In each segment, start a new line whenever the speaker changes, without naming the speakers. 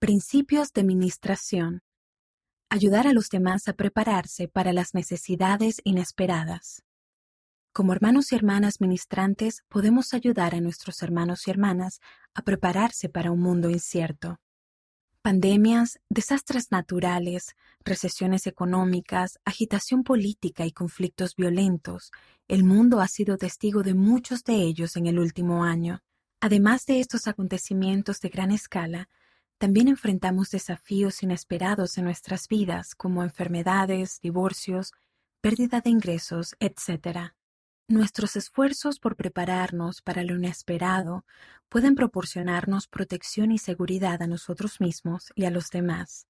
Principios de Ministración. Ayudar a los demás a prepararse para las necesidades inesperadas. Como hermanos y hermanas ministrantes, podemos ayudar a nuestros hermanos y hermanas a prepararse para un mundo incierto. Pandemias, desastres naturales, recesiones económicas, agitación política y conflictos violentos, el mundo ha sido testigo de muchos de ellos en el último año. Además de estos acontecimientos de gran escala, también enfrentamos desafíos inesperados en nuestras vidas como enfermedades, divorcios, pérdida de ingresos, etc. Nuestros esfuerzos por prepararnos para lo inesperado pueden proporcionarnos protección y seguridad a nosotros mismos y a los demás.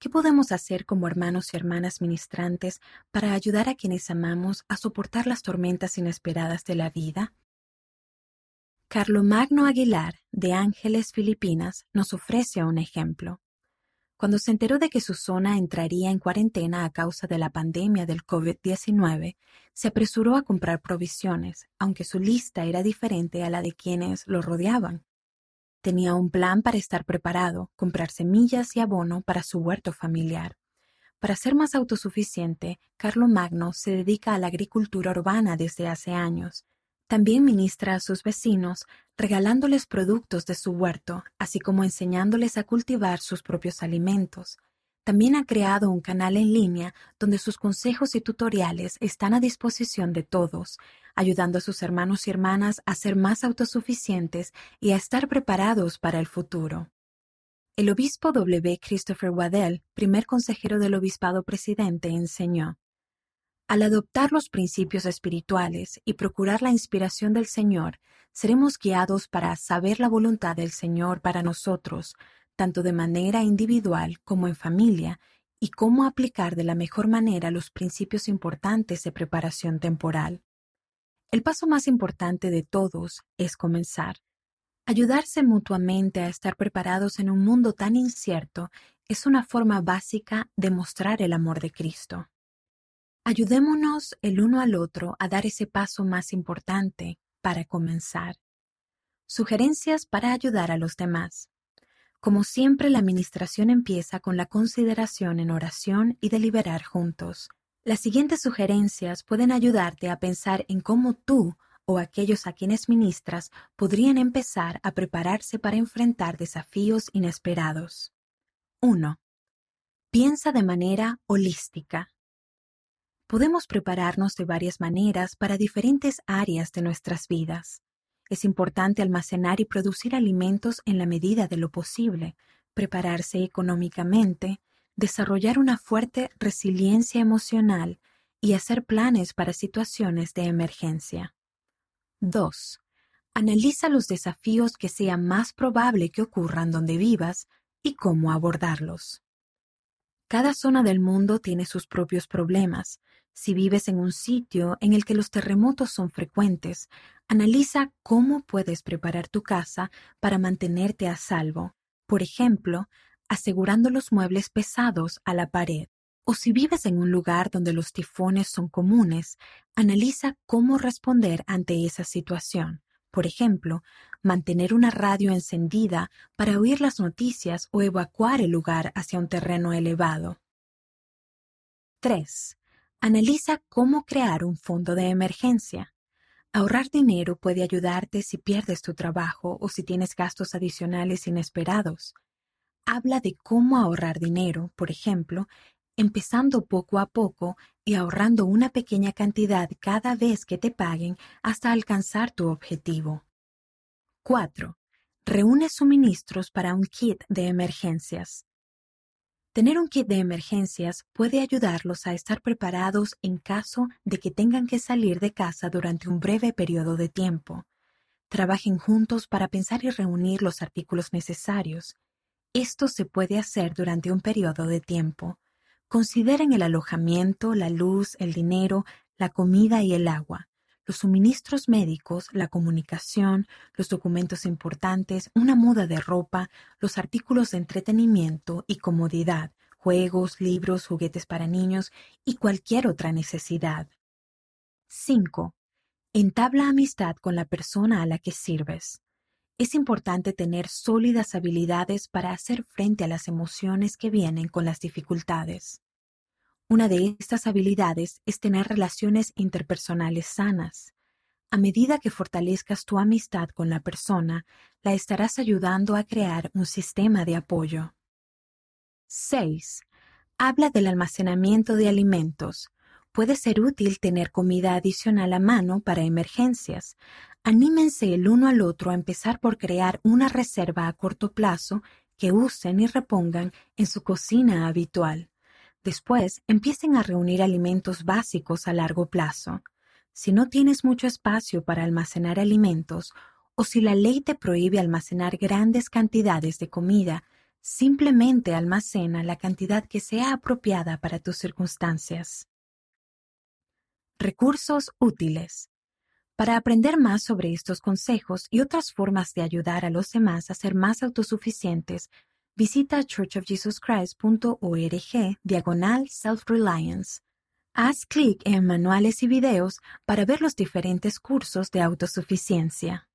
¿Qué podemos hacer como hermanos y hermanas ministrantes para ayudar a quienes amamos a soportar las tormentas inesperadas de la vida? Carlomagno Aguilar, de Ángeles, Filipinas, nos ofrece un ejemplo. Cuando se enteró de que su zona entraría en cuarentena a causa de la pandemia del COVID-19, se apresuró a comprar provisiones, aunque su lista era diferente a la de quienes lo rodeaban. Tenía un plan para estar preparado, comprar semillas y abono para su huerto familiar. Para ser más autosuficiente, Carlomagno se dedica a la agricultura urbana desde hace años, también ministra a sus vecinos, regalándoles productos de su huerto, así como enseñándoles a cultivar sus propios alimentos. También ha creado un canal en línea donde sus consejos y tutoriales están a disposición de todos, ayudando a sus hermanos y hermanas a ser más autosuficientes y a estar preparados para el futuro. El obispo W. Christopher Waddell, primer consejero del obispado presidente, enseñó al adoptar los principios espirituales y procurar la inspiración del Señor, seremos guiados para saber la voluntad del Señor para nosotros, tanto de manera individual como en familia, y cómo aplicar de la mejor manera los principios importantes de preparación temporal. El paso más importante de todos es comenzar. Ayudarse mutuamente a estar preparados en un mundo tan incierto es una forma básica de mostrar el amor de Cristo. Ayudémonos el uno al otro a dar ese paso más importante para comenzar. Sugerencias para ayudar a los demás. Como siempre, la administración empieza con la consideración en oración y deliberar juntos. Las siguientes sugerencias pueden ayudarte a pensar en cómo tú o aquellos a quienes ministras podrían empezar a prepararse para enfrentar desafíos inesperados. 1. Piensa de manera holística. Podemos prepararnos de varias maneras para diferentes áreas de nuestras vidas. Es importante almacenar y producir alimentos en la medida de lo posible, prepararse económicamente, desarrollar una fuerte resiliencia emocional y hacer planes para situaciones de emergencia. 2. Analiza los desafíos que sea más probable que ocurran donde vivas y cómo abordarlos. Cada zona del mundo tiene sus propios problemas, si vives en un sitio en el que los terremotos son frecuentes, analiza cómo puedes preparar tu casa para mantenerte a salvo. Por ejemplo, asegurando los muebles pesados a la pared. O si vives en un lugar donde los tifones son comunes, analiza cómo responder ante esa situación. Por ejemplo, mantener una radio encendida para oír las noticias o evacuar el lugar hacia un terreno elevado. 3. Analiza cómo crear un fondo de emergencia. Ahorrar dinero puede ayudarte si pierdes tu trabajo o si tienes gastos adicionales inesperados. Habla de cómo ahorrar dinero, por ejemplo, empezando poco a poco y ahorrando una pequeña cantidad cada vez que te paguen hasta alcanzar tu objetivo. 4. Reúne suministros para un kit de emergencias. Tener un kit de emergencias puede ayudarlos a estar preparados en caso de que tengan que salir de casa durante un breve periodo de tiempo. Trabajen juntos para pensar y reunir los artículos necesarios. Esto se puede hacer durante un periodo de tiempo. Consideren el alojamiento, la luz, el dinero, la comida y el agua, los suministros médicos, la comunicación, los documentos importantes, una muda de ropa, los artículos de entretenimiento y comodidad, juegos, libros, juguetes para niños y cualquier otra necesidad. 5. Entabla amistad con la persona a la que sirves. Es importante tener sólidas habilidades para hacer frente a las emociones que vienen con las dificultades. Una de estas habilidades es tener relaciones interpersonales sanas. A medida que fortalezcas tu amistad con la persona, la estarás ayudando a crear un sistema de apoyo. 6. Habla del almacenamiento de alimentos. Puede ser útil tener comida adicional a mano para emergencias. Anímense el uno al otro a empezar por crear una reserva a corto plazo que usen y repongan en su cocina habitual. Después, empiecen a reunir alimentos básicos a largo plazo. Si no tienes mucho espacio para almacenar alimentos, o si la ley te prohíbe almacenar grandes cantidades de comida, simplemente almacena la cantidad que sea apropiada para tus circunstancias. Recursos útiles. Para aprender más sobre estos consejos y otras formas de ayudar a los demás a ser más autosuficientes, visita churchofjesuschrist.org diagonal self-reliance. Haz clic en manuales y videos para ver los diferentes cursos de autosuficiencia.